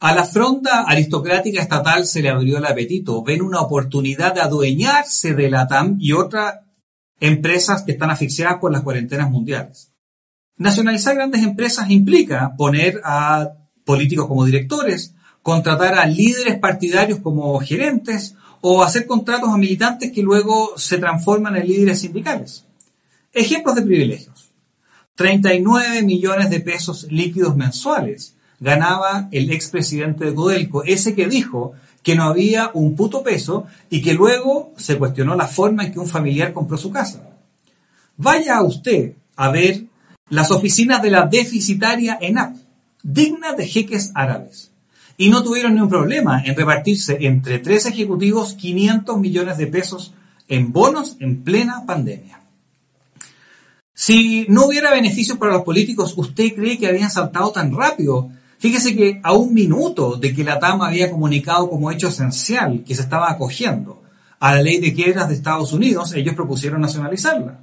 A la fronda aristocrática estatal se le abrió el apetito. Ven una oportunidad de adueñarse de la TAM y otras empresas que están asfixiadas por las cuarentenas mundiales. Nacionalizar grandes empresas implica poner a políticos como directores, contratar a líderes partidarios como gerentes o hacer contratos a militantes que luego se transforman en líderes sindicales. Ejemplos de privilegios. 39 millones de pesos líquidos mensuales ganaba el expresidente de Codelco, ese que dijo que no había un puto peso y que luego se cuestionó la forma en que un familiar compró su casa. Vaya usted a ver las oficinas de la deficitaria ENAP, dignas de jeques árabes. Y no tuvieron ni un problema en repartirse entre tres ejecutivos 500 millones de pesos en bonos en plena pandemia. Si no hubiera beneficios para los políticos, ¿usted cree que habían saltado tan rápido Fíjese que a un minuto de que la TAM había comunicado como hecho esencial que se estaba acogiendo a la ley de quiebras de Estados Unidos, ellos propusieron nacionalizarla.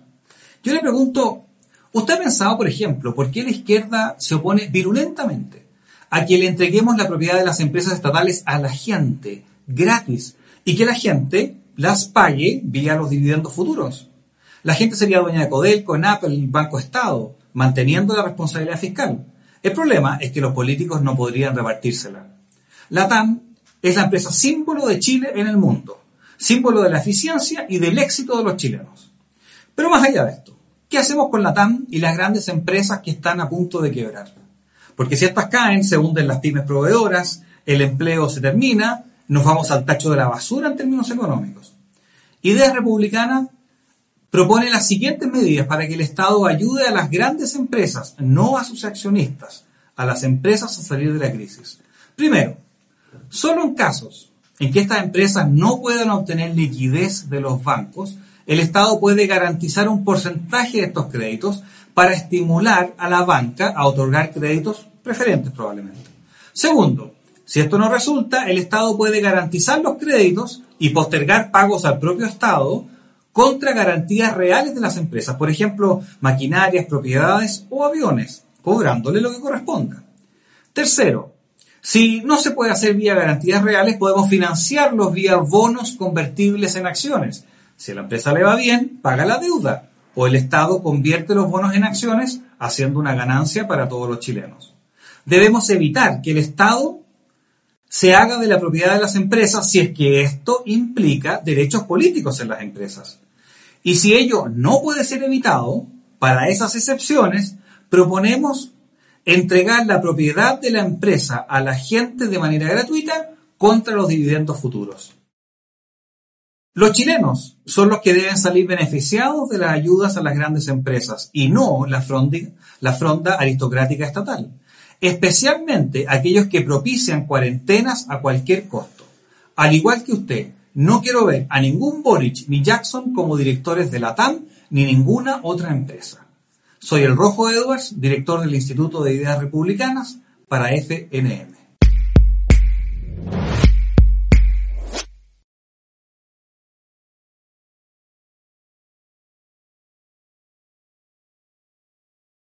Yo le pregunto, ¿usted ha pensado, por ejemplo, por qué la izquierda se opone virulentamente a que le entreguemos la propiedad de las empresas estatales a la gente, gratis, y que la gente las pague vía los dividendos futuros? La gente sería dueña de Codelco, en Apple, Banco Estado, manteniendo la responsabilidad fiscal. El problema es que los políticos no podrían repartírsela. La TAM es la empresa símbolo de Chile en el mundo, símbolo de la eficiencia y del éxito de los chilenos. Pero más allá de esto, ¿qué hacemos con la TAM y las grandes empresas que están a punto de quebrar? Porque si estas caen, se hunden las pymes proveedoras, el empleo se termina, nos vamos al tacho de la basura en términos económicos. Ideas republicanas propone las siguientes medidas para que el Estado ayude a las grandes empresas, no a sus accionistas, a las empresas a salir de la crisis. Primero, solo en casos en que estas empresas no puedan obtener liquidez de los bancos, el Estado puede garantizar un porcentaje de estos créditos para estimular a la banca a otorgar créditos preferentes probablemente. Segundo, si esto no resulta, el Estado puede garantizar los créditos y postergar pagos al propio Estado contra garantías reales de las empresas, por ejemplo, maquinarias, propiedades o aviones, cobrándole lo que corresponda. Tercero, si no se puede hacer vía garantías reales, podemos financiarlos vía bonos convertibles en acciones. Si a la empresa le va bien, paga la deuda o el Estado convierte los bonos en acciones haciendo una ganancia para todos los chilenos. Debemos evitar que el Estado se haga de la propiedad de las empresas si es que esto implica derechos políticos en las empresas. Y si ello no puede ser evitado, para esas excepciones, proponemos entregar la propiedad de la empresa a la gente de manera gratuita contra los dividendos futuros. Los chilenos son los que deben salir beneficiados de las ayudas a las grandes empresas y no la fronda, aristocrática estatal, especialmente aquellos que propician cuarentenas a cualquier costo. Al igual que usted, no quiero ver a ningún Boric ni Jackson como directores de la TAM ni ninguna otra empresa. Soy el Rojo Edwards, director del Instituto de Ideas Republicanas para FNM.